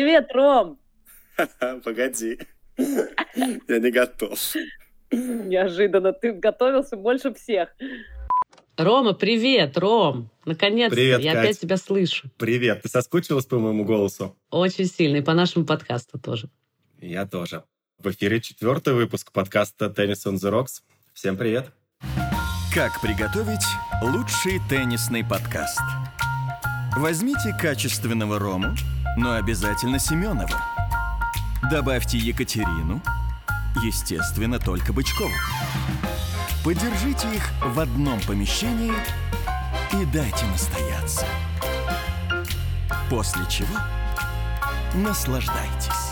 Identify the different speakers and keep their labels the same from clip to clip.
Speaker 1: Привет, Ром!
Speaker 2: Погоди. Я не готов.
Speaker 1: Неожиданно. Ты готовился больше всех.
Speaker 3: Рома, привет, Ром. Наконец-то
Speaker 2: Привет,
Speaker 3: я
Speaker 2: Кать.
Speaker 3: опять тебя слышу.
Speaker 2: Привет, ты соскучилась по моему голосу?
Speaker 3: Очень сильно. И по нашему подкасту тоже.
Speaker 2: Я тоже. В эфире четвертый выпуск подкаста «Tennis on the Rocks». Всем привет.
Speaker 4: Как приготовить лучший теннисный подкаст? Возьмите качественного рому, но обязательно Семенова. Добавьте Екатерину, естественно, только Бычкову. Подержите их в одном помещении и дайте настояться. После чего наслаждайтесь.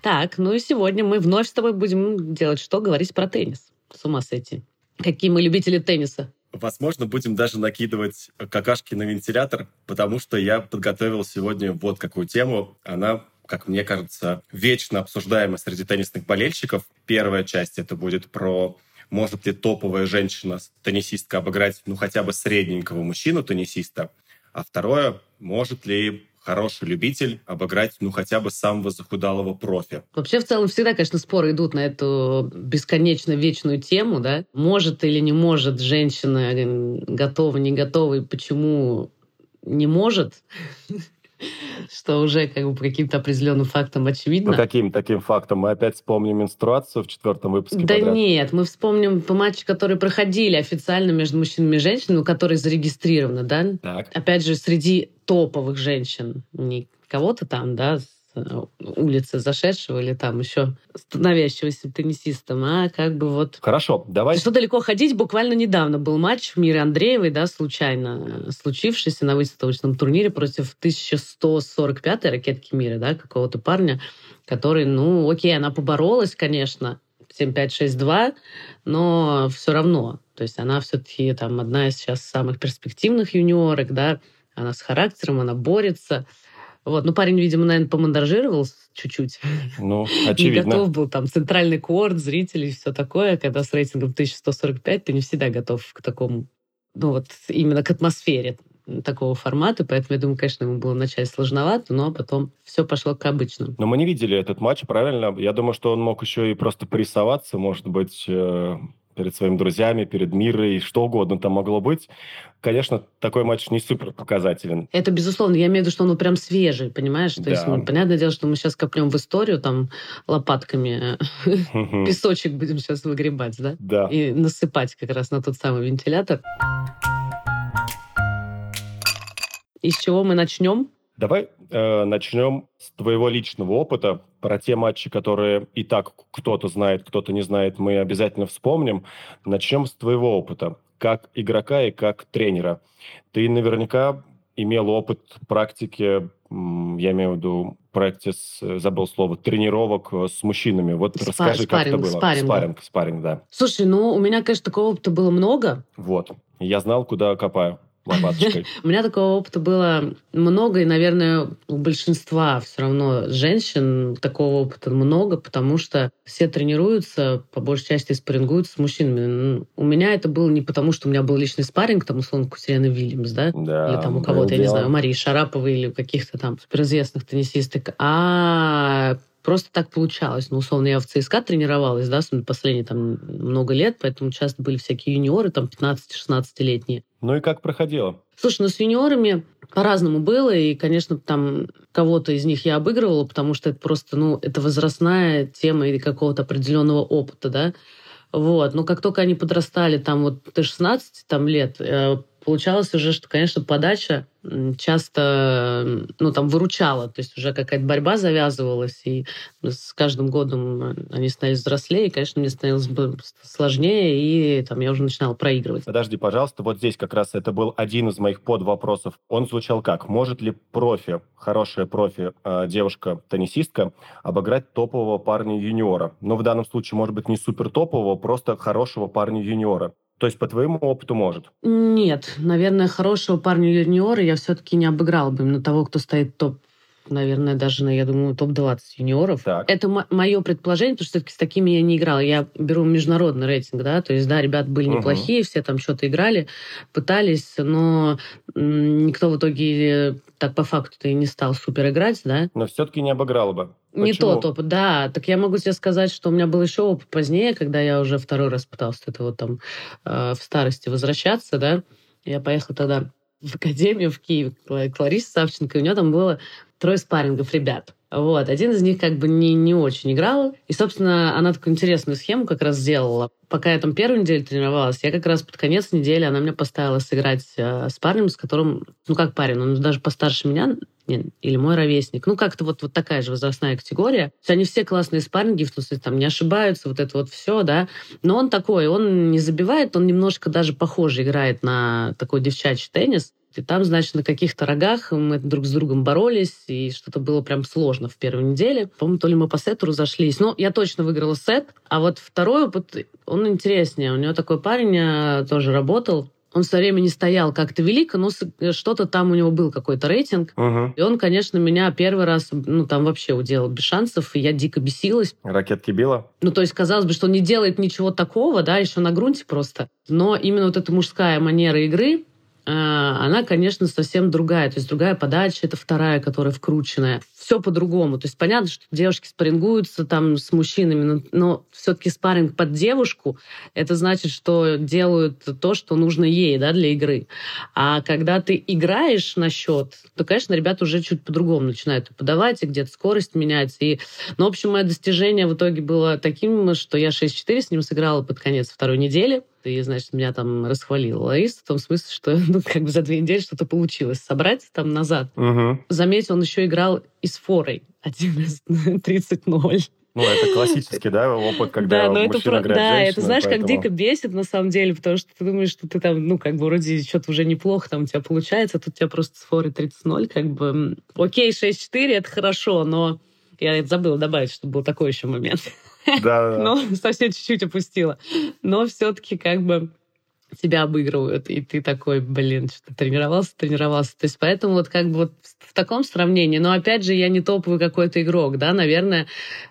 Speaker 3: Так, ну и сегодня мы вновь с тобой будем делать что? Говорить про теннис. С ума сойти. Какие мы любители тенниса.
Speaker 2: Возможно, будем даже накидывать какашки на вентилятор, потому что я подготовил сегодня вот какую тему. Она, как мне кажется, вечно обсуждаема среди теннисных болельщиков. Первая часть это будет про может ли топовая женщина-теннисистка обыграть ну хотя бы средненького мужчину-теннисиста. А второе, может ли хороший любитель обыграть ну хотя бы самого захудалого профи.
Speaker 3: Вообще, в целом, всегда, конечно, споры идут на эту бесконечно вечную тему, да? Может или не может женщина, готова, не готова, и почему не может, что уже как бы по каким-то определенным фактам очевидно.
Speaker 2: По каким таким фактам? Мы опять вспомним менструацию в четвертом выпуске
Speaker 3: Да
Speaker 2: подряд?
Speaker 3: нет, мы вспомним по матчи, которые проходили официально между мужчинами и женщинами, которые зарегистрированы, да?
Speaker 2: Так.
Speaker 3: Опять же, среди топовых женщин, не кого-то там, да, улицы зашедшего или там еще становящегося теннисистом, а как бы вот...
Speaker 2: Хорошо, давай.
Speaker 3: Что далеко ходить, буквально недавно был матч в мире Андреевой, да, случайно э, случившийся на выставочном турнире против 1145-й ракетки мира, да, какого-то парня, который, ну, окей, она поборолась, конечно, 7-5-6-2, но все равно. То есть она все-таки там одна из сейчас самых перспективных юниорок, да, она с характером, она борется. Вот, ну парень, видимо, наверное, помандажировал чуть-чуть.
Speaker 2: Ну,
Speaker 3: Не
Speaker 2: очевидно.
Speaker 3: готов был там центральный корт, зрители и все такое. Когда с рейтингом 1145, ты не всегда готов к такому, ну вот именно к атмосфере такого формата, поэтому я думаю, конечно, ему было вначале сложновато, но потом все пошло как обычно.
Speaker 2: Но мы не видели этот матч, правильно? Я думаю, что он мог еще и просто порисоваться, может быть, э, перед своими друзьями, перед мирой, что угодно там могло быть. Конечно, такой матч не супер показателен.
Speaker 3: Это, безусловно, я имею в виду, что он прям свежий, понимаешь? То есть,
Speaker 2: Да.
Speaker 3: ну, понятное дело, что мы сейчас копнем в историю, там, лопатками песочек будем сейчас выгребать, да?
Speaker 2: Да.
Speaker 3: И насыпать как раз на тот самый вентилятор. И с чего мы начнем?
Speaker 2: Давай э, начнем с твоего личного опыта. Про те матчи, которые и так кто-то знает, кто-то не знает, мы обязательно вспомним. Начнем с твоего опыта, как игрока и как тренера. Ты наверняка имел опыт практики, я имею в виду практис, забыл слово, тренировок э, с мужчинами. Вот
Speaker 3: Спа-
Speaker 2: расскажи, как это
Speaker 3: спарринг,
Speaker 2: было.
Speaker 3: спарринг, да.
Speaker 2: спарринг, спарринг, да.
Speaker 3: Слушай, ну, у меня, конечно, такого опыта было много.
Speaker 2: Вот. Я знал, куда копаю лопаточкой.
Speaker 3: У меня такого опыта было много, и, наверное, у большинства все равно женщин такого опыта много, потому что все тренируются, по большей части спаррингуют с мужчинами. У меня это было не потому, что у меня был личный спарринг, там, условно, у Сирены Вильямс, да,
Speaker 2: Да,
Speaker 3: или там у кого-то, я не знаю, у Марии Шараповой или у каких-то там суперизвестных теннисисток, а просто так получалось. Ну, условно, я в ЦСКА тренировалась, да, последние там много лет, поэтому часто были всякие юниоры, там, 15-16-летние.
Speaker 2: Ну и как проходило?
Speaker 3: Слушай, ну с юниорами по-разному было, и, конечно, там кого-то из них я обыгрывала, потому что это просто, ну, это возрастная тема или какого-то определенного опыта, да. Вот. Но как только они подрастали, там вот до 16 там, лет, э, получалось уже, что, конечно, подача часто, ну, там, выручала. То есть уже какая-то борьба завязывалась, и с каждым годом э, они становились взрослее, и, конечно, мне становилось сложнее, и там я уже начинала проигрывать.
Speaker 2: Подожди, пожалуйста, вот здесь как раз это был один из моих подвопросов. Он звучал как? Может ли профи, хорошая профи, э, девушка-теннисистка, обыграть топового парня-юниора? Ну, в данном случае, может быть, не супер топового, просто хорошего парня-юниора. То есть, по твоему опыту, может?
Speaker 3: Нет, наверное, хорошего парня юниора я все-таки не обыграла бы именно того, кто стоит топ наверное, даже, на, я думаю, топ-20 юниоров.
Speaker 2: Так.
Speaker 3: Это мое предположение, потому что все-таки с такими я не играла. Я беру международный рейтинг, да, то есть, да, ребят были неплохие, все там что-то играли, пытались, но никто в итоге так по факту-то и не стал супер играть, да.
Speaker 2: Но все-таки не обыграла бы.
Speaker 3: Не
Speaker 2: Почему?
Speaker 3: тот опыт, да. Так я могу тебе сказать, что у меня был еще опыт позднее, когда я уже второй раз пытался это вот там э, в старости возвращаться, да. Я поехала тогда в академию в Киев к Ла- к Ларисе Савченко, и у нее там было трое спаррингов ребят. Вот. Один из них как бы не, не очень играл. И, собственно, она такую интересную схему как раз сделала. Пока я там первую неделю тренировалась, я как раз под конец недели, она меня поставила сыграть э, с парнем, с которым, ну как парень, он даже постарше меня, не, или мой ровесник. Ну, как-то вот, вот такая же возрастная категория. То есть они все классные спарринги, в смысле, там, не ошибаются, вот это вот все, да. Но он такой, он не забивает, он немножко даже похоже играет на такой девчачий теннис. И там, значит, на каких-то рогах мы друг с другом боролись, и что-то было прям сложно в первой неделе. По-моему, то ли мы по сету разошлись. Но я точно выиграла сет. А вот второй опыт, он интереснее. У него такой парень э, тоже работал. Он все время не стоял как-то велико, но что-то там у него был какой-то рейтинг.
Speaker 2: Мгм.
Speaker 3: И он, конечно, меня первый раз, ну, там вообще уделал без шансов, и я дико бесилась.
Speaker 2: Ракетки била?
Speaker 3: Ну, то есть, казалось бы, что он не делает ничего такого, да, еще на грунте просто. Но именно вот эта мужская манера игры, она, конечно, совсем другая. То есть другая подача, это вторая, которая вкрученная. Все по-другому. То есть понятно, что девушки спаррингуются там с мужчинами, но, но все-таки спарринг под девушку, это значит, что делают то, что нужно ей, да, для игры. А когда ты играешь на счет, то, конечно, ребята уже чуть по-другому начинают подавать, и где-то скорость менять. И, ну, в общем, мое достижение в итоге было таким, что я 6-4 с ним сыграла под конец второй недели. И, значит, меня там расхвалила Лариса в том смысле, что ну, как бы за две недели что-то получилось собрать там назад.
Speaker 2: Мгм.
Speaker 3: Заметь, он еще играл и с форой. Один из 30-0.
Speaker 2: Ну, это классический, да, опыт, когда
Speaker 3: да, но это,
Speaker 2: мужчина
Speaker 3: про-
Speaker 2: играет
Speaker 3: да, это
Speaker 2: женщиной,
Speaker 3: знаешь, как
Speaker 2: поэтому-
Speaker 3: дико бесит на самом деле, потому что ты думаешь, что ты там, ну, как бы вроде что-то уже неплохо там у тебя получается, а тут у тебя просто с форой 30-0, как бы, окей, 6-4, это хорошо, но я это забыла добавить, что был такой еще момент.
Speaker 2: Да,
Speaker 3: но совсем чуть-чуть опустила. Но все-таки как бы тебя обыгрывают, и ты такой, блин, что тренировался, тренировался. То есть поэтому вот как бы вот в таком сравнении, но опять же я не топовый какой-то игрок, да, наверное,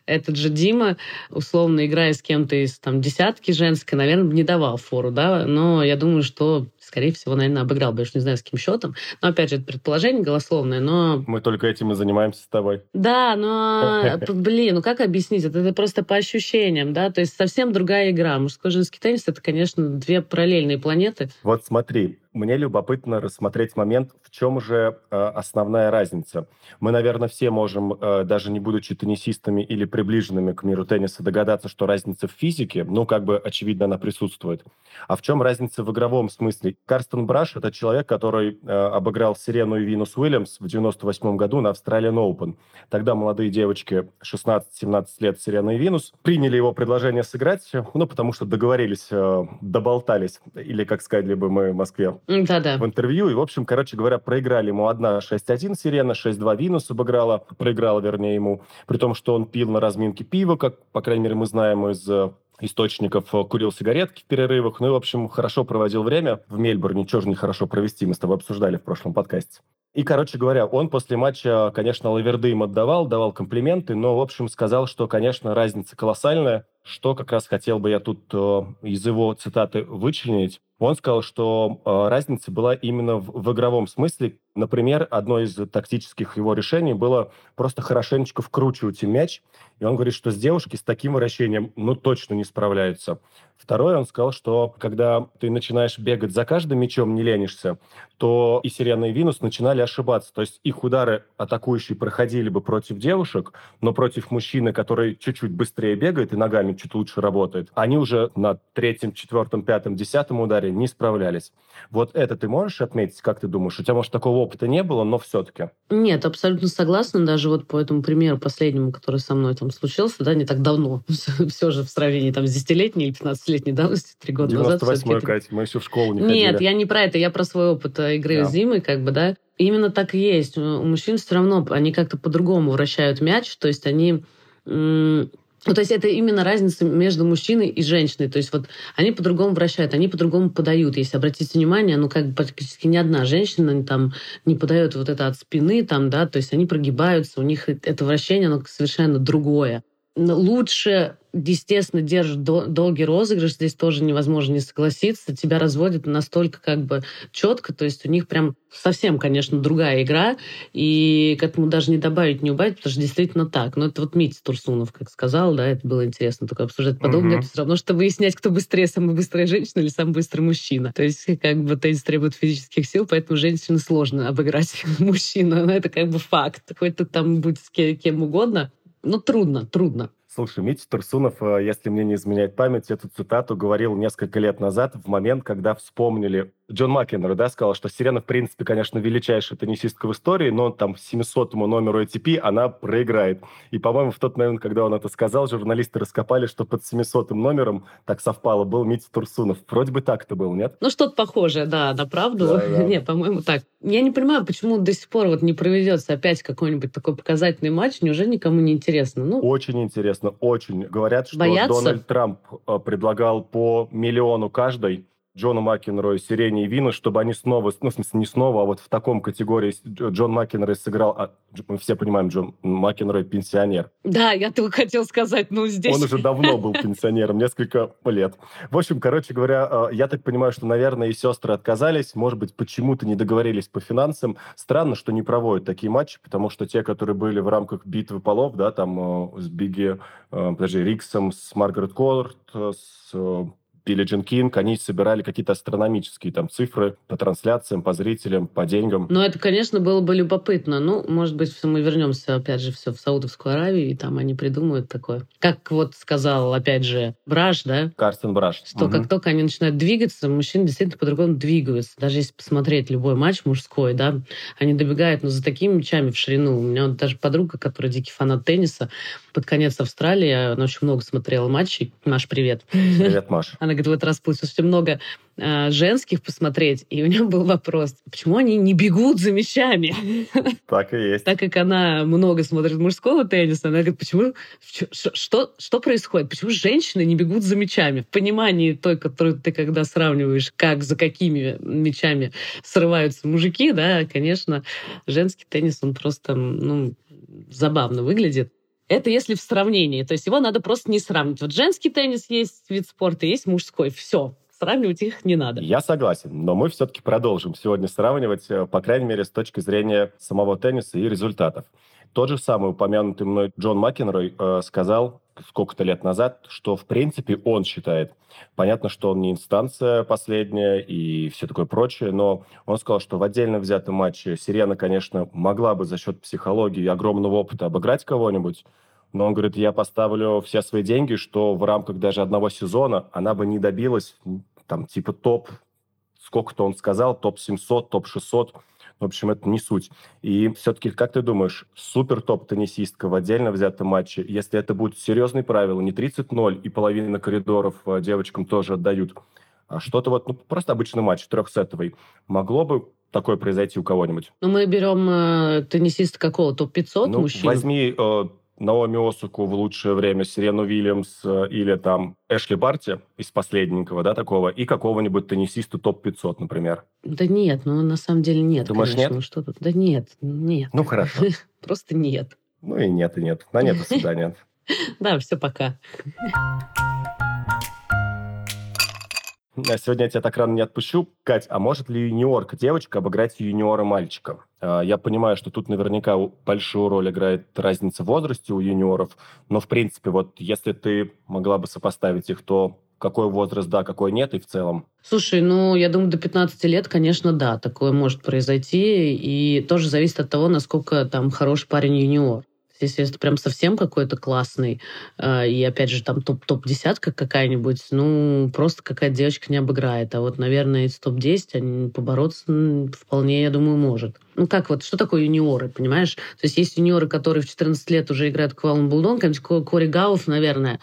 Speaker 3: этот же Дима, условно играя с кем-то из там десятки женской, наверное, не давал фору, да, но я думаю, что скорее всего, наверное, обыграл бы, я уж не знаю, с каким счетом. Но, опять же, это предположение голословное, но
Speaker 2: Мы только этим и занимаемся с тобой.
Speaker 3: да, но, блин, ну как объяснить? Это, это просто по ощущениям, да? То есть совсем другая игра. Мужской женский теннис — это, конечно, две параллельные планеты.
Speaker 2: Вот смотри, мне любопытно рассмотреть момент, в чем же э, основная разница. Мы, наверное, все можем, э, даже не будучи теннисистами или приближенными к миру тенниса, догадаться, что разница в физике, ну, как бы, очевидно, она присутствует. А в чем разница в игровом смысле? Карстен Браш – это человек, который э, обыграл Сирену и Винус Уильямс в 98 году на Австралиан Open. Тогда молодые девочки 16-17 лет, Сирена и Винус, приняли его предложение сыграть, ну, потому что договорились, э, доболтались, или, как сказали бы мы в Москве,
Speaker 3: Да-да.
Speaker 2: в интервью. И, в общем, короче говоря, проиграли ему одна 6-1 Сирена, 6-2 Винус обыграла, проиграла, вернее, ему, при том, что он пил на разминке пиво, как, по крайней мере, мы знаем из э, источников, э, курил сигаретки в перерывах. Ну и, в общем, хорошо проводил время в Мельбурне. Чего же хорошо провести, мы с тобой обсуждали в прошлом подкасте. И, короче говоря, он после матча, конечно, лаверды им отдавал, давал комплименты, но, в общем, сказал, что, конечно, разница колоссальная, что как раз хотел бы я тут э, из его цитаты вычленить. Он сказал, что э, разница была именно в, в игровом смысле. Например, одно из тактических его решений было просто хорошенечко вкручивать им мяч. И он говорит, что с девушки с таким вращением, ну, точно не справляются. Второе, он сказал, что когда ты начинаешь бегать за каждым мячом, не ленишься, то и Сирена, и Винус начинали ошибаться. То есть их удары атакующие проходили бы против девушек, но против мужчины, который чуть-чуть быстрее бегает и ногами чуть лучше работает, они уже на третьем, четвертом, пятом, десятом ударе не справлялись. Вот это ты можешь отметить, как ты думаешь? У тебя, может, такого опыта не было, но все-таки.
Speaker 3: Нет, абсолютно согласна. Даже вот по этому примеру последнему, который со мной там случился, да, не так давно. Все же в сравнении там с 10-летней или 15-летней давности, три года назад.
Speaker 2: 98-й,
Speaker 3: всё-таки это-
Speaker 2: Катя, мы еще в школу не
Speaker 3: Нет,
Speaker 2: ходили.
Speaker 3: я не про это, я про свой опыт э, игры
Speaker 2: Да.
Speaker 3: Димой, как бы, да. Именно так и есть. У мужчин все равно, они как-то по-другому вращают мяч, то есть они Ну, то есть это именно разница между мужчиной и женщиной. То есть вот они по-другому вращают, они по-другому подают. Если обратите внимание, ну, как бы практически ни одна женщина там не подает вот это от спины, там, да, то есть они прогибаются, у них это вращение, оно совершенно другое лучше, естественно, держит долгий розыгрыш. Здесь тоже невозможно не согласиться. Тебя разводят настолько как бы четко. То есть у них прям совсем, конечно, другая игра. И к этому даже не добавить, не убавить, потому что действительно так. Но это вот Митя Турсунов, как сказал, да, это было интересно только обсуждать подобное. Угу. Это все равно, что выяснять, кто быстрее, самая быстрая женщина или самый быстрый мужчина. То есть как бы теннис требует физических сил, поэтому женщине сложно обыграть мужчину. Но это как бы факт. Хоть ты там будь с кем угодно, ну, трудно, трудно.
Speaker 2: Слушай, Митя Турсунов, э, если мне не изменяет память, эту цитату говорил несколько лет назад, в момент, когда вспомнили Джон Маккенер, да, сказал, что Сирена, в принципе, конечно, величайшая теннисистка в истории, но там 700-му номеру ATP она проиграет. И, по-моему, в тот момент, когда он это сказал, журналисты раскопали, что под 700-м номером, так совпало, был Митя Турсунов. Вроде бы так это был, нет?
Speaker 3: Ну, что-то похожее, да, на правду. Да, да. не, по-моему, так. Я не понимаю, почему до сих пор вот не проведется опять какой-нибудь такой показательный матч. Неужели никому не интересно? Ну,
Speaker 2: очень интересно, очень. Говорят, что Боятся? Дональд Трамп э, предлагал по миллиону каждой Джону Макенрою, Сирене и Вину, чтобы они снова, ну, в смысле, не снова, а вот в таком категории Джон Макенрой сыграл, а, мы все понимаем, Джон Макенрой пенсионер.
Speaker 3: Да, я только хотел сказать, ну, здесь...
Speaker 2: Он уже давно был пенсионером, несколько лет. В общем, короче говоря, а, я так понимаю, что, наверное, и сестры отказались, может быть, почему-то не договорились по финансам. Странно, что не проводят такие матчи, потому что те, которые были в рамках битвы полов, да, там а, с Биги, подожди, Риксом, с Маргарет Корт, с Джин Кинг, они собирали какие-то астрономические там цифры по трансляциям, по зрителям, по деньгам.
Speaker 3: Ну, это, конечно, было бы любопытно. Ну, может быть, мы вернемся, опять же, все в Саудовскую Аравию, и там они придумают такое. Как вот сказал, опять же, Браш, да?
Speaker 2: Карстен Браш.
Speaker 3: Что угу. как только они начинают двигаться, мужчины действительно по-другому двигаются. Даже если посмотреть любой матч мужской, да, они добегают, но ну, за такими мячами в ширину. У меня вот даже подруга, которая дикий фанат тенниса, под конец Австралии, она очень много смотрела матчей. Маш, привет.
Speaker 2: Привет, Маш.
Speaker 3: Она говорит, в этот раз получилось много э, женских посмотреть, и у нее был вопрос, почему они не бегут за мячами?
Speaker 2: Так и есть.
Speaker 3: Так как она много смотрит мужского тенниса, она говорит, почему, что, что происходит? Почему женщины не бегут за мячами? В понимании той, которую ты когда сравниваешь, как, за какими мячами срываются мужики, да, конечно, женский теннис, он просто, ну, забавно выглядит. Это если в сравнении. То есть его надо просто не сравнивать. Вот женский теннис есть вид спорта, есть мужской. Все. Сравнивать их не надо.
Speaker 2: Я согласен, но мы все-таки продолжим сегодня сравнивать, э, по крайней мере, с точки зрения самого тенниса и результатов. Тот же самый упомянутый мной Джон Макенрой э, сказал сколько-то лет назад, что в принципе он считает. Понятно, что он не инстанция последняя и все такое прочее, но он сказал, что в отдельно взятом матче Сирена, конечно, могла бы за счет психологии и огромного опыта обыграть кого-нибудь, но он говорит, я поставлю все свои деньги, что в рамках даже одного сезона она бы не добилась там типа топ, сколько-то он сказал, топ-700, топ-600, в общем, это не суть. И все-таки, как ты думаешь, супер топ-теннисистка в отдельно взятом матче, если это будут серьезные правила, не 30-0 и половина коридоров э, девочкам тоже отдают, а что-то вот, ну, просто обычный матч, трехсетовый, могло бы такое произойти у кого-нибудь?
Speaker 3: Ну, мы берем э, теннисиста какого? Топ-500 ну, мужчин?
Speaker 2: Возьми э, Наоми Осуку в лучшее время, Сирену Вильямс э, или там Эшли Барти из последненького, да, такого, и какого-нибудь теннисиста топ-500, например.
Speaker 3: Да нет, ну на самом деле нет.
Speaker 2: Думаешь,
Speaker 3: конечно.
Speaker 2: нет?
Speaker 3: Ну что тут? Да нет, нет.
Speaker 2: Ну хорошо.
Speaker 3: Просто нет.
Speaker 2: Ну и нет, и нет. На нет, до свидания.
Speaker 3: Да, все, пока.
Speaker 2: А сегодня я тебя так рано не отпущу. Кать, а может ли юниорка девочка обыграть юниора мальчика? А, я понимаю, что тут наверняка большую роль играет разница в возрасте у юниоров, но в принципе, вот если ты могла бы сопоставить их, то какой возраст да, какой нет и в целом?
Speaker 3: Слушай, ну, я думаю, до 15 лет, конечно, да, такое может произойти. И тоже зависит от того, насколько там хороший парень юниор. Если это прям совсем какой-то классный, э, и опять же там топ-топ-десятка какая-нибудь, ну, просто какая-то девочка не обыграет. А вот, наверное, из топ-10 побороться вполне, я думаю, может. Ну как вот, что такое юниоры, понимаешь? То есть есть юниоры, которые в 14 лет уже играют в Булдон, как Кори Гауф, наверное,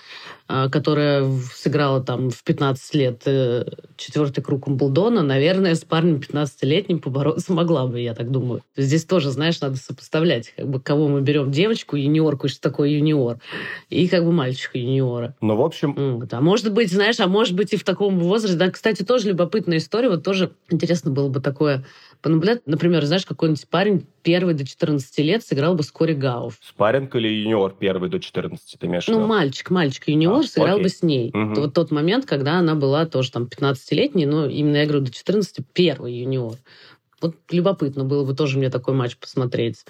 Speaker 3: а, которая сыграла там в 15 лет э, четвертый круг Умблдона, наверное, с парнем 15-летним побороться могла бы, я так думаю. Здесь тоже, знаешь, надо сопоставлять, как бы, кого мы берем, девочку, юниорку, что такое юниор, и как бы мальчика юниора.
Speaker 2: Ну, в общем...
Speaker 3: Вот. А может быть, знаешь, а может быть и в таком возрасте. Да, кстати, тоже любопытная история, вот тоже интересно было бы такое понаблюдать. Например, знаешь, какой-нибудь парень первый до 14 лет сыграл бы с Кори Гауф.
Speaker 2: Спарринг или юниор первый до 14, ты имеешь
Speaker 3: Ну, мальчик, мальчик, юниор а, сыграл окей. бы с ней. Угу. Вот тот момент, когда она была тоже там 15-летней, но именно я говорю до 14 первый юниор. Вот любопытно было бы тоже мне такой матч посмотреть.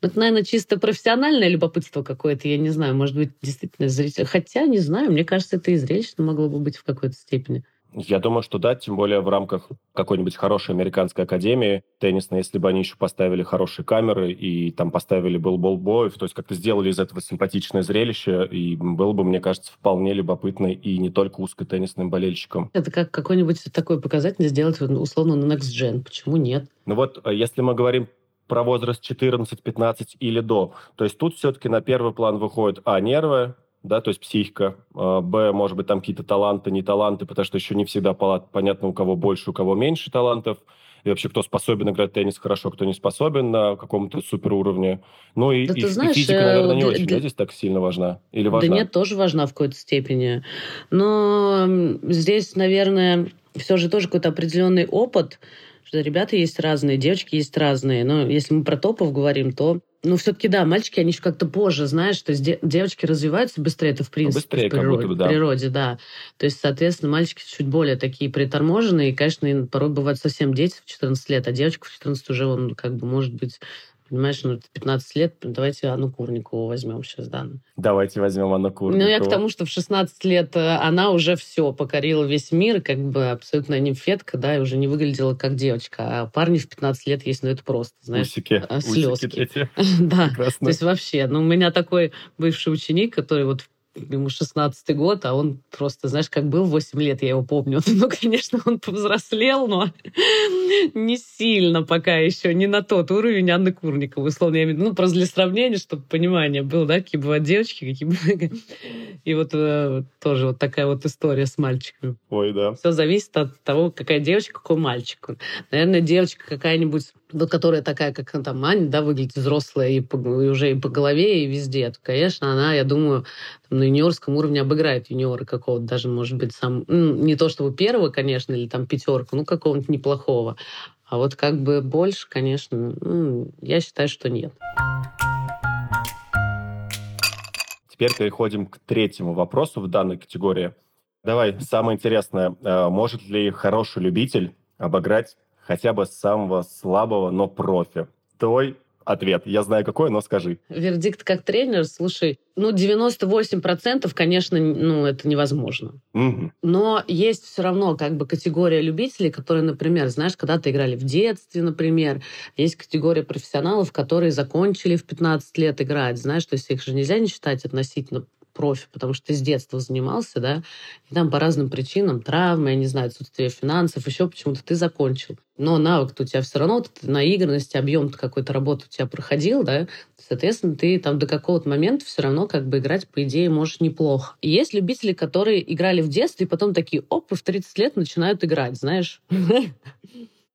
Speaker 3: Это, наверное, чисто профессиональное любопытство какое-то, я не знаю, может быть, действительно зритель. Хотя, не знаю, мне кажется, это и зрелищно могло бы быть в какой-то степени.
Speaker 2: Я думаю, что да, тем более в рамках какой-нибудь хорошей американской академии теннисной, если бы они еще поставили хорошие камеры и там поставили был болбоев, то есть как-то сделали из этого симпатичное зрелище, и было бы, мне кажется, вполне любопытно и не только узкотеннисным болельщикам.
Speaker 3: Это как какой-нибудь такой показатель сделать условно на Next Gen. Почему нет?
Speaker 2: Ну вот, э, если мы говорим про возраст 14, 15 или до, то есть тут все-таки на первый план выходит, а, нервы, да, то есть психика, а, б, может быть, там какие-то таланты, не таланты, потому что еще не всегда понятно, у кого больше, у кого меньше талантов, и вообще, кто способен играть в теннис хорошо, кто не способен на каком-то суперуровне. Ну и, да и, знаешь, и физика, наверное, не да, очень, да, здесь так сильно важна? Или важна?
Speaker 3: Да нет, тоже важна в какой-то степени. Но здесь, наверное, все же тоже какой-то определенный опыт, что ребята есть разные, девочки есть разные. Но если мы про топов говорим, то ну, все-таки, да, мальчики, они еще как-то позже, знаешь, то есть девочки развиваются быстрее, это в принципе быстрее, в природе, как будто бы, да. природе, да. То есть, соответственно, мальчики чуть более такие приторможенные, и, конечно, порой бывают совсем дети в 14 лет, а девочка в 14 уже, он как бы может быть Понимаешь, ну, 15 лет, давайте Анну Курникову возьмем сейчас, да.
Speaker 2: Давайте возьмем Анну Курникову.
Speaker 3: Ну, я к тому, что в 16 лет э, она уже все покорила весь мир, как бы абсолютно нимфетка, да, и уже не выглядела как девочка. А парни в 15 лет есть, ну, это просто, знаешь,
Speaker 2: усики,
Speaker 3: слезки.
Speaker 2: Усики эти.
Speaker 3: да, то есть вообще, ну, у меня такой бывший ученик, который вот ему 16 год, а он просто, знаешь, как был 8 лет, я его помню. Ну, конечно, он повзрослел, но не сильно пока еще, не на тот уровень Анны Курниковой, условно. Я имею, ну, просто для сравнения, чтобы понимание было, да, какие бывают девочки, какие бывают... И вот э, тоже вот такая вот история с мальчиками.
Speaker 2: Ой, да.
Speaker 3: Все зависит от того, какая девочка, какой мальчик. Наверное, девочка какая-нибудь вот которая такая, как там Аня, да, выглядит взрослая и, по, и уже и по голове, и везде, то, конечно, она, я думаю, там, на юниорском уровне обыграет юниора какого-то, даже, может быть, сам, ну, не то чтобы первого, конечно, или там пятерку, ну, какого-нибудь неплохого. А вот как бы больше, конечно, ну, я считаю, что нет.
Speaker 2: Теперь переходим к третьему вопросу в данной категории. Давай, самое интересное. Э, может ли хороший любитель обыграть хотя бы самого слабого, но профи. Твой ответ. Я знаю какой, но скажи.
Speaker 3: Вердикт как тренер, слушай, ну, 98%, конечно, ну, это невозможно.
Speaker 2: Угу.
Speaker 3: Но есть все равно как бы категория любителей, которые, например, знаешь, когда-то играли в детстве, например. Есть категория профессионалов, которые закончили в 15 лет играть, знаешь, то есть их же нельзя не считать относительно профи, потому что ты с детства занимался, да, и там по разным причинам, травмы, я не знаю, отсутствие финансов, еще почему-то ты закончил. Но навык у тебя все равно, вот наигранность, объем какой-то работы у тебя проходил, да, соответственно, ты там до какого-то момента все равно как бы играть, по идее, можешь неплохо. Есть любители, которые играли в детстве, и потом такие, оп, в 30 лет начинают играть, знаешь.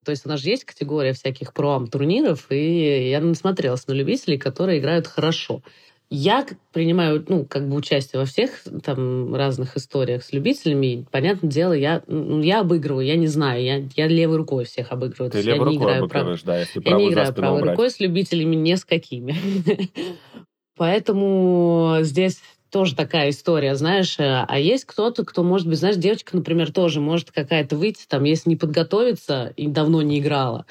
Speaker 3: То есть у нас же есть категория всяких проам-турниров, и я насмотрелась на любителей, которые играют хорошо. Я принимаю, ну, как бы участие во всех там разных историях с любителями. И, понятное дело, я, ну, я обыгрываю, я не знаю, я, я левой рукой всех обыгрываю.
Speaker 2: Ты левой рукой обыгрываешь, прав... да, если
Speaker 3: Я не играю правой убрать. рукой с любителями, не с какими. Поэтому здесь тоже такая история, знаешь. Э, а есть кто-то, кто, может быть, знаешь, девочка, например, тоже может какая-то выйти, там, если не подготовиться и давно не играла,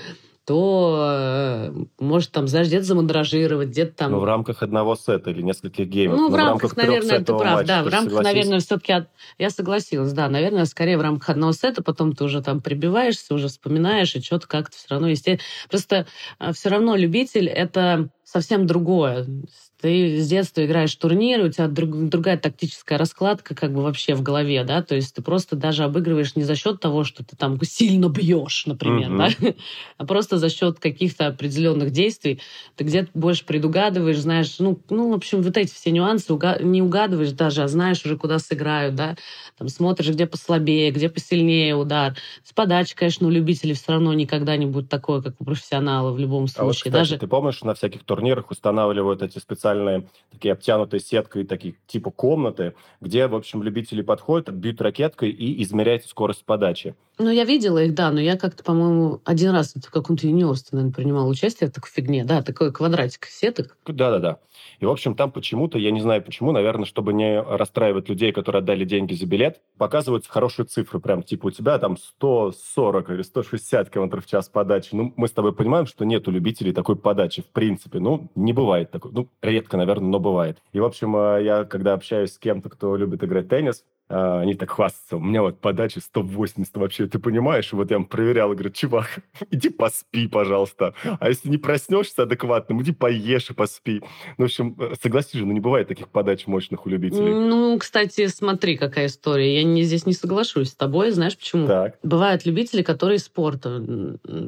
Speaker 3: то э, может там, знаешь, где-то замандражировать, где-то там...
Speaker 2: Ну, в рамках одного сета или нескольких геймов.
Speaker 3: Ну, в, рамках, в рамках, наверное, ты прав, матча, да, в рамках, согласись? наверное, все-таки от... я согласилась, да, наверное, скорее в рамках одного сета, потом ты уже там прибиваешься, уже вспоминаешь, и что-то как-то все равно есть. Просто э, все равно любитель — это совсем другое. Ты с детства играешь турниры, у тебя друг, другая тактическая раскладка как бы вообще в голове, да, то есть ты просто даже обыгрываешь не за счет того, что ты там сильно бьешь, например, угу. да, а просто за счет каких-то определенных действий. Ты где-то больше предугадываешь, знаешь, ну, ну, в общем, вот эти все нюансы уга- не угадываешь даже, а знаешь уже, куда сыграют, да, там смотришь, где послабее, где посильнее удар. С подачи, конечно, у любителей все равно никогда не будет такое, как у профессионала в любом случае. А вот,
Speaker 2: кстати, даже... ты помнишь, на всяких турнирах устанавливают эти специальные специальные такие обтянутые сеткой, такие типа комнаты, где, в общем, любители подходят, бьют ракеткой и измеряют скорость подачи.
Speaker 3: Ну, я видела их, да, но я как-то, по-моему, один раз в каком-то юниорстве, наверное, принимала участие в такой фигне. Да, такой квадратик сеток.
Speaker 2: Да-да-да. И, в общем, там почему-то, я не знаю почему, наверное, чтобы не расстраивать людей, которые отдали деньги за билет, показываются хорошие цифры. Прям, типа, у тебя там 140 или 160 км в час подачи. Ну, мы с тобой понимаем, что нету любителей такой подачи, в принципе. Ну, не бывает такой. Ну, редко, наверное, но бывает. И, в общем, э, я, когда общаюсь с кем-то, кто любит играть в теннис, а, они так хвастаются. У меня вот подача 180 вообще, ты понимаешь? Вот я им проверял, говорю, чувак, иди поспи, пожалуйста. А если не проснешься адекватно, иди поешь и поспи. Ну, в общем, э, согласись же, ну не бывает таких подач мощных у любителей.
Speaker 3: Ну, кстати, смотри, какая история. Я не, здесь не соглашусь с тобой. Знаешь почему? Так. Бывают любители, которые из спорта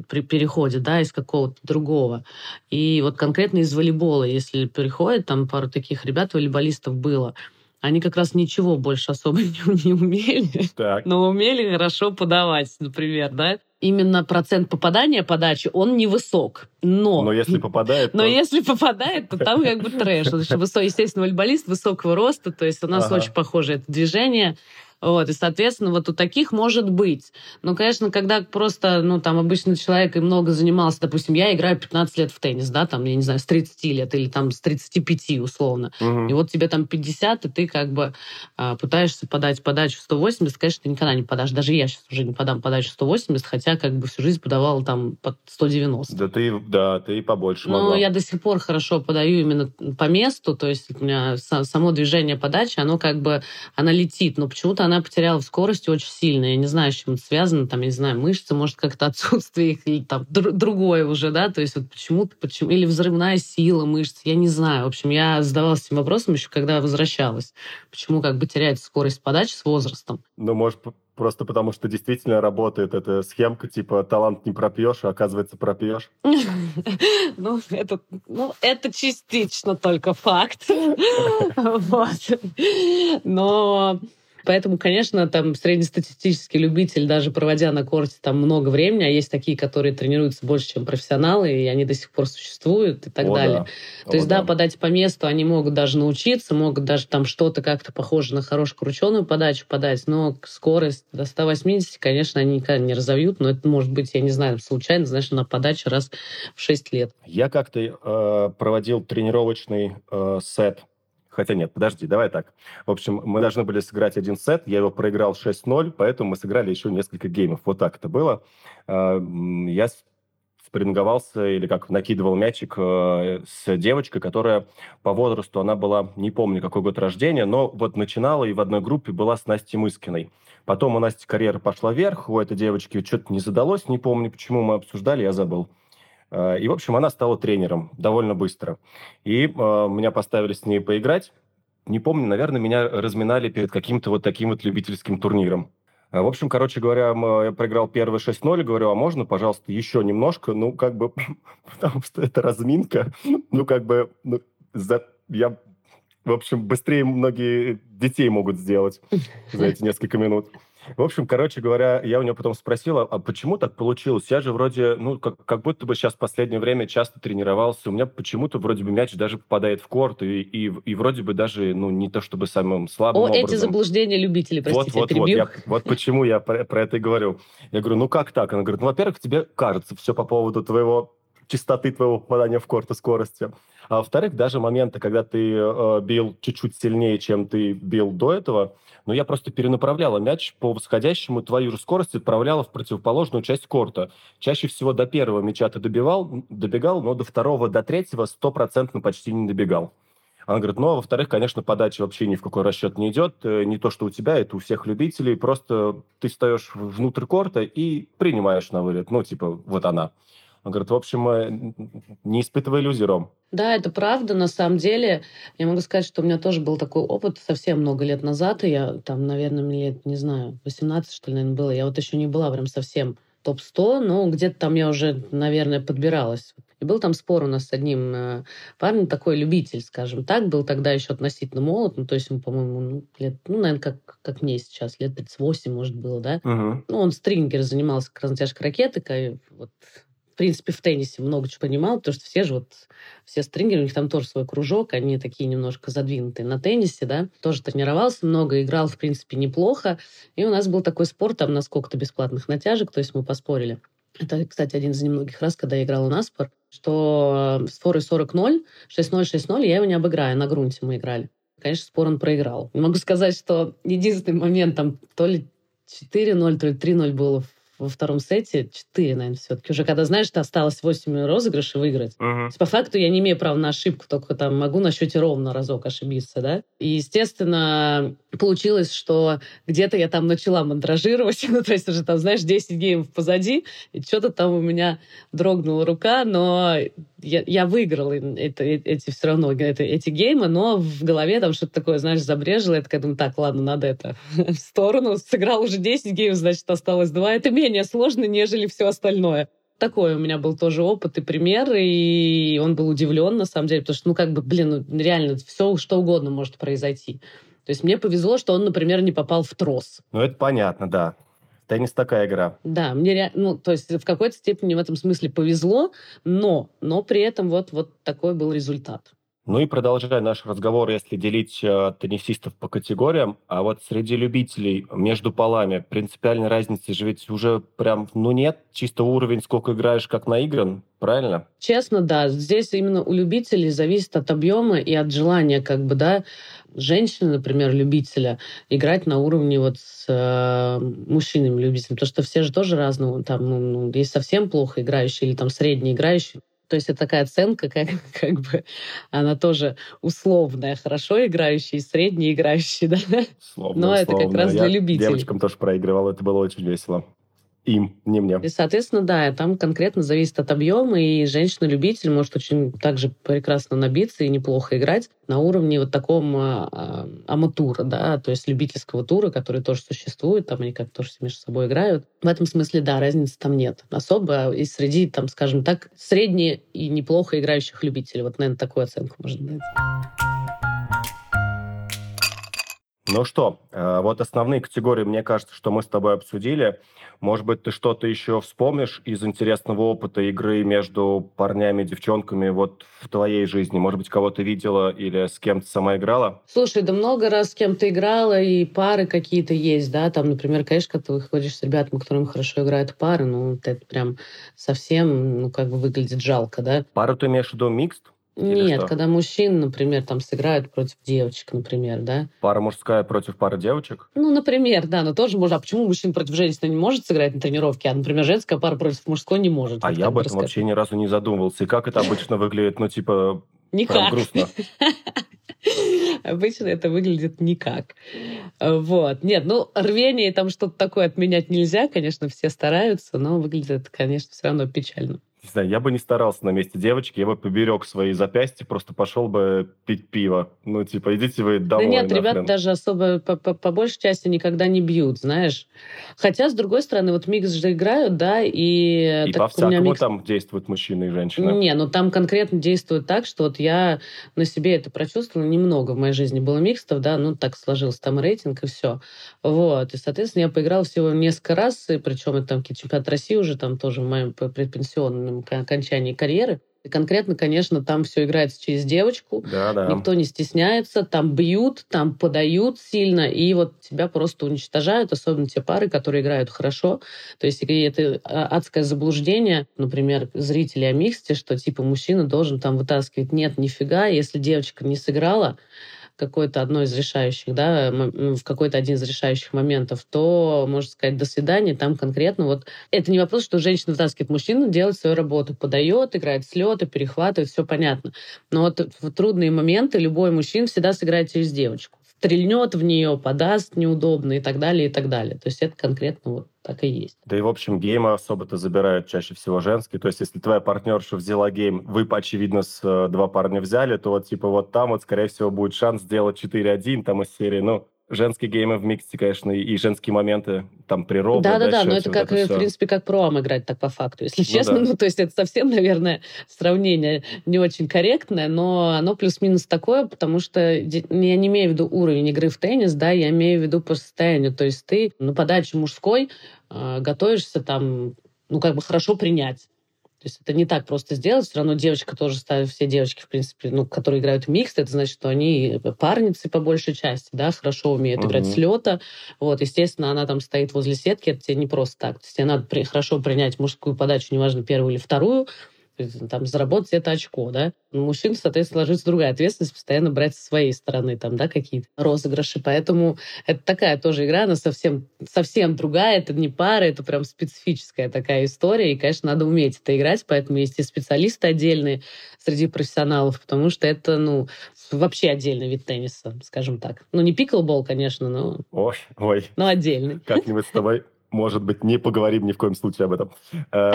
Speaker 3: при переходят, да, из какого-то другого. И вот конкретно из волейбола, если переходит, там пару таких ребят, волейболистов было – они как раз ничего больше особо не, не умели, так. но умели хорошо подавать, например, да? Именно процент попадания подачи, он невысок. Но,
Speaker 2: но если попадает,
Speaker 3: но то... если попадает, то там как бы трэш. Естественно, волейболист высокого роста, то есть у нас очень похоже это движение. Вот, и, соответственно, вот у таких может быть. Но, конечно, когда просто, ну, там, обычный человек и много занимался, допустим, я играю 15 лет в теннис, да, там, я не знаю, с 30 лет или там с 35 условно. Угу. И вот тебе там 50, и ты как бы а, пытаешься подать подачу 180, конечно, ты никогда не подашь. Даже я сейчас уже не подам подачу 180, хотя как бы всю жизнь подавала там под 190.
Speaker 2: Да ты, да, ты и побольше
Speaker 3: Ну, могла. я до сих пор хорошо подаю именно по месту, то есть у меня само движение подачи, оно как бы, она летит, но почему-то она потеряла в скорости очень сильно. Я не знаю, с чем это связано. Там, я не знаю, мышцы, может, как-то отсутствие их, или там др- другое уже, да, то есть вот почему-то, почему, или взрывная сила мышц, я не знаю. В общем, я задавалась этим вопросом еще, когда возвращалась. Почему как бы теряется скорость подачи с возрастом?
Speaker 2: Ну, может, Просто потому что действительно работает эта схемка, типа талант не пропьешь, а оказывается пропьешь.
Speaker 3: Ну, это, ну, это частично только факт. Вот. Но Поэтому, конечно, там среднестатистический любитель, даже проводя на корте там много времени, а есть такие, которые тренируются больше, чем профессионалы, и они до сих пор существуют и так О, далее. Да. То О, есть, да, да, подать по месту они могут даже научиться, могут даже там что-то как-то похоже на хорошую крученую подачу подать, но скорость до 180, конечно, они никогда не разовьют, но это может быть, я не знаю, случайно, знаешь, на подаче раз в 6 лет.
Speaker 2: Я как-то э, проводил тренировочный э, сет Хотя нет, подожди, давай так. В общем, мы должны были сыграть один сет, я его проиграл 6-0, поэтому мы сыграли еще несколько геймов. Вот так это было. А, я спринговался или как накидывал мячик э, с девочкой, которая по возрасту, она была, не помню, какой год рождения, но вот начинала и в одной группе была с Настей Мыскиной. Потом у Насти карьера пошла вверх, у этой девочки что-то не задалось, не помню, почему мы обсуждали, я забыл. Э, и, в общем, она стала тренером довольно быстро. И э, меня поставили с ней поиграть. Не помню, наверное, меня разминали перед каким-то вот таким вот любительским турниром. Э, в общем, короче говоря, я проиграл первый 6-0, говорю, а можно, пожалуйста, еще немножко? Ну, как бы, потому что это разминка. Ну, как бы, ну, за, я, в общем, быстрее многие детей могут сделать за эти несколько минут. В общем, короче говоря, я у него потом спросил, а почему так получилось? Я же вроде, ну, как, как будто бы сейчас в последнее время часто тренировался. У меня почему-то вроде бы мяч даже попадает в корт, и, и, и вроде бы даже, ну, не то чтобы самым слабым О,
Speaker 3: образом. эти заблуждения любителей, простите,
Speaker 2: вот, вот, вот, я, вот почему я про, про это и говорю. Я говорю, ну, как так? Она говорит, ну, во-первых, тебе кажется все по поводу твоего частоты твоего попадания в корт и скорости. А во-вторых, даже моменты, когда ты э, бил чуть-чуть сильнее, чем ты бил до этого, но я просто перенаправляла мяч по восходящему, твою же скорость отправляла в противоположную часть корта. Чаще всего до первого мяча ты добивал, добегал, но до второго, до третьего стопроцентно почти не добегал. Она говорит, ну, а во-вторых, конечно, подача вообще ни в какой расчет не идет. Э, не то, что у тебя, это у всех любителей. Просто ты встаешь внутрь корта и принимаешь на вылет. Ну, типа, вот она. Он говорит, в общем, не испытывай иллюзий, Ром.
Speaker 3: Да, это правда. На самом деле, я могу сказать, что у меня тоже был такой опыт совсем много лет назад. И я там, наверное, мне лет, не знаю, 18, что ли, наверное, было. Я вот еще не была прям совсем топ-100, но где-то там я уже, наверное, подбиралась. И был там спор у нас с одним э, парнем, такой любитель, скажем так, был тогда еще относительно молод, ну, то есть ему, по-моему, ну, лет, ну, наверное, как, как мне сейчас, лет 38, может, было, да?
Speaker 2: Угу.
Speaker 3: Ну, он стрингер, занимался как раз натяжкой ракетикой, вот принципе, в теннисе много чего понимал, потому что все же вот, все стрингеры, у них там тоже свой кружок, они такие немножко задвинутые на теннисе, да, тоже тренировался много, играл, в принципе, неплохо. И у нас был такой спор там на сколько-то бесплатных натяжек, то есть мы поспорили. Это, кстати, один из немногих раз, когда я играла на спор, что с форой 40-0, 6-0, 6-0, я его не обыграю, на грунте мы играли. Конечно, спор он проиграл. Могу сказать, что единственный момент там то ли 4-0, то ли 3-0 было во втором сете 4, наверное, все-таки. Уже когда знаешь, что осталось 8 розыгрышей выиграть.
Speaker 2: Угу.
Speaker 3: По факту я не имею права на ошибку, только там могу на счете ровно разок ошибиться, да. И, естественно, получилось, что где-то я там начала мандражировать, ну, то есть уже там, знаешь, 10 геймов позади, и что-то там у меня дрогнула рука, но я, я выиграла это, эти все равно это, эти геймы, но в голове там что-то такое, знаешь, забрежило. Я такая думаю, так, ладно, надо это в сторону. Сыграл уже 10 геймов, значит, осталось 2. Это менее сложно, нежели все остальное. Такой у меня был тоже опыт и пример, и он был удивлен, на самом деле, потому что, ну, как бы, блин, ну, реально, все что угодно может произойти. То есть мне повезло, что он, например, не попал в трос.
Speaker 2: Ну, это понятно, да. Теннис такая игра.
Speaker 3: Да, мне ну, то есть в какой-то степени в этом смысле повезло, но, но при этом вот, вот такой был результат.
Speaker 2: Ну и продолжая наш разговор, если делить э, теннисистов по категориям, а вот среди любителей между полами принципиальной разницы же ведь уже прям, ну нет, чисто уровень, сколько играешь, как наигран, правильно?
Speaker 3: Честно, да. Здесь именно у любителей зависит от объема и от желания, как бы, да, женщины, например, любителя, играть на уровне вот с э, мужчинами-любителями, потому что все же тоже разные, там, ну, ну, есть совсем плохо играющие или там средне играющие, то есть это такая оценка, как, как бы она тоже условная, хорошо играющий, средний играющий, да?
Speaker 2: Словно,
Speaker 3: Но это как раз для
Speaker 2: Я
Speaker 3: любителей.
Speaker 2: девочкам тоже проигрывал, это было очень весело. Им, не мне.
Speaker 3: И, соответственно, да, там конкретно зависит от объема, и женщина-любитель может очень также прекрасно набиться и неплохо играть на уровне вот таком а, а, аматура, да, то есть любительского тура, который тоже существует, там они как тоже между собой играют. В этом смысле, да, разницы там нет. Особо и среди, там, скажем так, средне и неплохо играющих любителей. Вот, наверное, такую оценку можно дать.
Speaker 2: Ну что, э, вот основные категории, мне кажется, что мы с тобой обсудили. Может быть, ты что-то еще вспомнишь из интересного опыта игры между парнями и девчонками вот в твоей жизни? Может быть, кого-то видела или с кем-то сама играла?
Speaker 3: Слушай, да много раз с кем-то играла, и пары какие-то есть, да, там, например, конечно, когда ты выходишь с ребятами, которым хорошо играют пары, ну, это прям совсем, ну, как бы выглядит жалко, да.
Speaker 2: Пару ты имеешь в виду микст? Или
Speaker 3: Нет,
Speaker 2: что?
Speaker 3: когда мужчин, например, там сыграют против девочек, например, да.
Speaker 2: Пара мужская против пары девочек?
Speaker 3: Ну, например, да, но тоже можно. А почему мужчина против женщины не может сыграть на тренировке, а, например, женская пара против мужской не может?
Speaker 2: А
Speaker 3: Вот
Speaker 2: я об этом
Speaker 3: расскажи.
Speaker 2: вообще ни разу не задумывался. И как это обычно выглядит, ну, типа,
Speaker 3: Никак.
Speaker 2: грустно.
Speaker 3: Обычно это выглядит никак. Вот. Нет, ну, рвение там что-то такое отменять нельзя, конечно, все стараются, но выглядит конечно, все равно печально.
Speaker 2: Не знаю, я бы не старался на месте девочки, я бы поберег свои запястья, просто пошел бы пить пиво. Ну, типа, идите вы домой
Speaker 3: да нет,
Speaker 2: нахрен.
Speaker 3: ребята даже особо по, по, по большей части никогда не бьют, знаешь. Хотя, с другой стороны, вот микс же играют, да, и...
Speaker 2: И по-всякому
Speaker 3: микс-
Speaker 2: там действуют мужчины и женщины.
Speaker 3: Не, ну там конкретно действует так, что вот я на себе это прочувствовала. Немного в моей жизни было микстов, да, ну так сложился там рейтинг и все. Вот. И, соответственно, я поиграла всего несколько раз, и причем это там чемпионат России уже там тоже в моем предпенсионном к- окончании карьеры. И конкретно, конечно, там все играется через девочку.
Speaker 2: Да, да.
Speaker 3: Никто не стесняется, там бьют, там подают сильно, и вот тебя просто уничтожают, особенно те пары, которые играют хорошо. То есть это а, адское заблуждение, например, зрителей о миксте, что типа мужчина должен там вытаскивать. Нет, нифига, если девочка не сыграла, какое-то одно из решающих, да, в какой-то один из решающих моментов, то, можно сказать, до свидания, там конкретно вот... Это не вопрос, что женщина вытаскивает мужчину, делает свою работу, подает, играет слеты, перехватывает, все понятно. Но вот в трудные моменты любой мужчина всегда сыграет через девочку. Стрельнет в нее, подаст неудобно и так далее, и так далее. То есть это конкретно вот так и есть.
Speaker 2: Да и, в общем, геймы особо-то забирают чаще всего женские. То есть, если твоя партнерша взяла гейм, вы, очевидно, с э, два парня взяли, то вот, типа, вот там вот, скорее всего, будет шанс сделать 4-1 там из серии. Ну, женские геймы в миксе, конечно, и женские моменты там при ровно.
Speaker 3: Да-да-да, но это как, это в принципе, как pro-am играть так по факту, если ну, честно. Да. Ну, то есть это совсем, наверное, сравнение не очень корректное, но оно плюс-минус такое, потому что я не имею в виду уровень игры в теннис, да, я имею в виду по состоянию. То есть ты на подаче мужской э, готовишься там, ну, как бы хорошо принять. То есть это не так просто сделать. Все равно девочка тоже ставит, все девочки, в принципе, ну, которые играют в микс, это значит, что они парницы по большей части, да, хорошо умеют uh-huh. играть с лета. Вот, естественно, она там стоит возле сетки, это тебе не просто так. То есть тебе надо при, хорошо принять мужскую подачу, неважно, первую или вторую, там, заработать это очко, да. У мужчин, соответственно, ложится другая ответственность, постоянно брать со своей стороны там, да, какие-то розыгрыши. Поэтому это такая тоже игра, она совсем, совсем другая, это не пара, это прям специфическая такая история, и, конечно, надо уметь это играть, поэтому есть и специалисты отдельные среди профессионалов, потому что это, ну, вообще отдельный вид тенниса, скажем так. Ну, не пиклбол, конечно, но...
Speaker 2: Ой, ой.
Speaker 3: Но отдельный.
Speaker 2: Как-нибудь с тобой может быть, не поговорим ни в коем случае об этом. Э,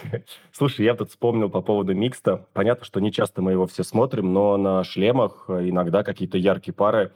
Speaker 2: слушай, я тут вспомнил по поводу микста. Понятно, что не часто мы его все смотрим, но на шлемах иногда какие-то яркие пары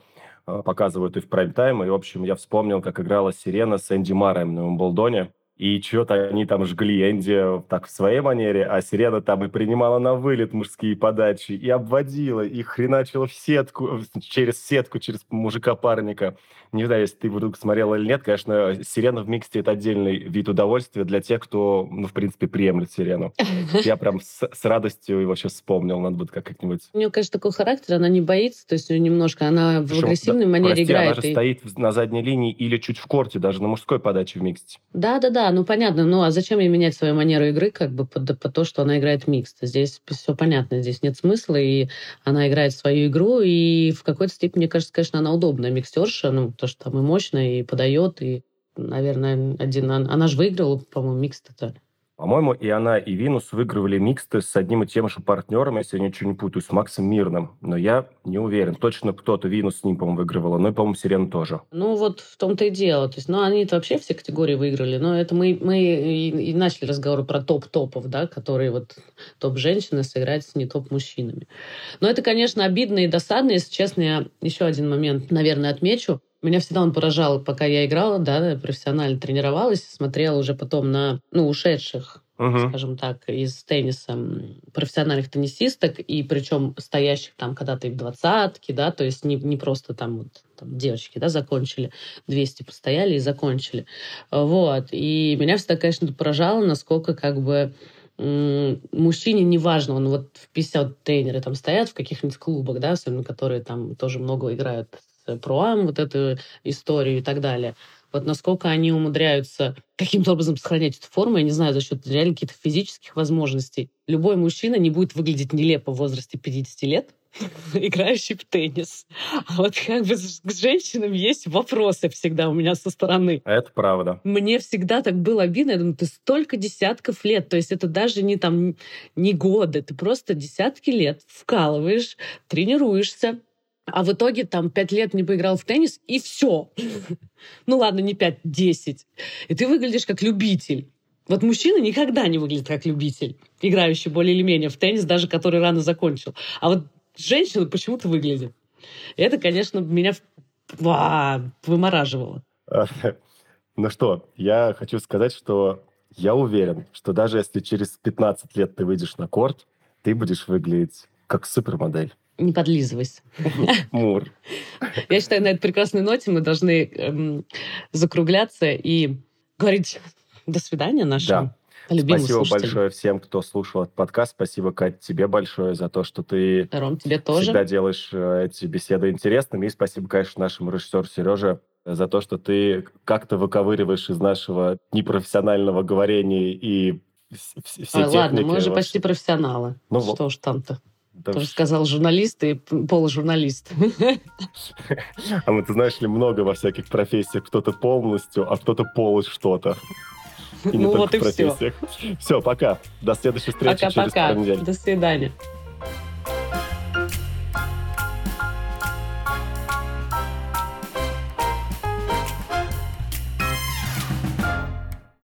Speaker 2: э, показывают и в прайм-тайм. И, в общем, я вспомнил, как играла Сирена с Энди Мараем на Умблдоне. И что-то они там жгли Энди так в своей манере, а Сирена там и принимала на вылет мужские подачи, и обводила, и хреначила в сетку, через сетку, через мужика-парника. Не знаю, если ты вдруг смотрел или нет, конечно, Сирена в миксте – это отдельный вид удовольствия для тех, кто, ну, в принципе, приемлет Сирену. Я прям с, с радостью его сейчас вспомнил, надо будет как-нибудь.
Speaker 3: У нее, конечно, такой характер, она не боится, то есть у нее немножко, она в Причем, агрессивной да, манере прости, играет.
Speaker 2: она же и... стоит на задней линии или чуть в корте, даже на мужской подаче в миксте.
Speaker 3: Да-да-да, да, ну понятно. Ну а зачем ей менять свою манеру игры, как бы по, по то, что она играет микс? Здесь все понятно, здесь нет смысла, и она играет свою игру, и в какой-то степени, мне кажется, конечно, она удобная микстерша, ну, то, что там и мощная, и подает, и, наверное, один... Она же выиграла, по-моему, микс-то.
Speaker 2: По-моему, и она, и Винус выигрывали миксты с одним и тем же партнером, если я ничего не путаю, с Максом Мирным. Но я не уверен. Точно кто-то Винус с ним, по-моему, выигрывала. Ну и, по-моему, Сирена тоже.
Speaker 3: Ну вот в том-то и дело. То есть, ну они-то вообще все категории выиграли. Но это мы, мы и, и начали разговор про топ-топов, да, которые вот топ-женщины сыграть с не топ-мужчинами. Но это, конечно, обидно и досадно. Если честно, я еще один момент, наверное, отмечу. Меня всегда он поражал, пока я играла, да, профессионально тренировалась, смотрела уже потом на, ну, ушедших uh-huh. скажем так, из тенниса профессиональных теннисисток, и причем стоящих там когда-то и в двадцатке, да, то есть не, не просто там вот там, девочки, да, закончили, 200 постояли и закончили. Вот. И меня всегда, конечно, поражало, насколько как бы мужчине не важно, он вот в 50 тренеры там стоят в каких-нибудь клубах, да, особенно которые там тоже много играют проам, вот эту историю и так далее. Вот насколько они умудряются каким-то образом сохранять эту форму, я не знаю, за счет реально каких-то физических возможностей. Любой мужчина не будет выглядеть нелепо в возрасте 50 лет, играющий в теннис. А вот как бы к женщинам есть вопросы всегда у меня со стороны.
Speaker 2: Это правда.
Speaker 3: Мне всегда так было обидно. Я думаю, ты столько десятков лет. То есть это даже не там не годы. Ты просто десятки лет вкалываешь, тренируешься, а в итоге там пять лет не поиграл в теннис, и все. ну ладно, не пять, десять. И ты выглядишь как любитель. Вот мужчина никогда не выглядит как любитель, играющий более или менее в теннис, даже который рано закончил. А вот женщина почему-то выглядит. Это, конечно, меня вымораживало.
Speaker 2: Ну что, я хочу сказать, что я уверен, что даже если через 15 лет ты выйдешь на корт, ты будешь выглядеть как супермодель.
Speaker 3: Не подлизывайся.
Speaker 2: Мур.
Speaker 3: Я считаю, на этой прекрасной ноте мы должны эм, закругляться и говорить до свидания нашим да. любимым
Speaker 2: Спасибо
Speaker 3: слушателям.
Speaker 2: большое всем, кто слушал этот подкаст. Спасибо, Кать, тебе большое за то, что ты
Speaker 3: Ром, тебе тоже.
Speaker 2: всегда делаешь э, эти беседы интересными. И спасибо, конечно, нашему режиссеру Сереже за то, что ты как-то выковыриваешь из нашего непрофессионального говорения и все
Speaker 3: а, Ладно, мы уже почти профессионалы. Ну, что ж там-то. Да Тоже сказал журналист и полужурналист.
Speaker 2: А мы, ты знаешь ли, много во всяких профессиях. Кто-то полностью, а кто-то полу что-то.
Speaker 3: И ну вот и все.
Speaker 2: Все, пока. До следующей встречи пока, через
Speaker 3: пока. пару недель. До свидания.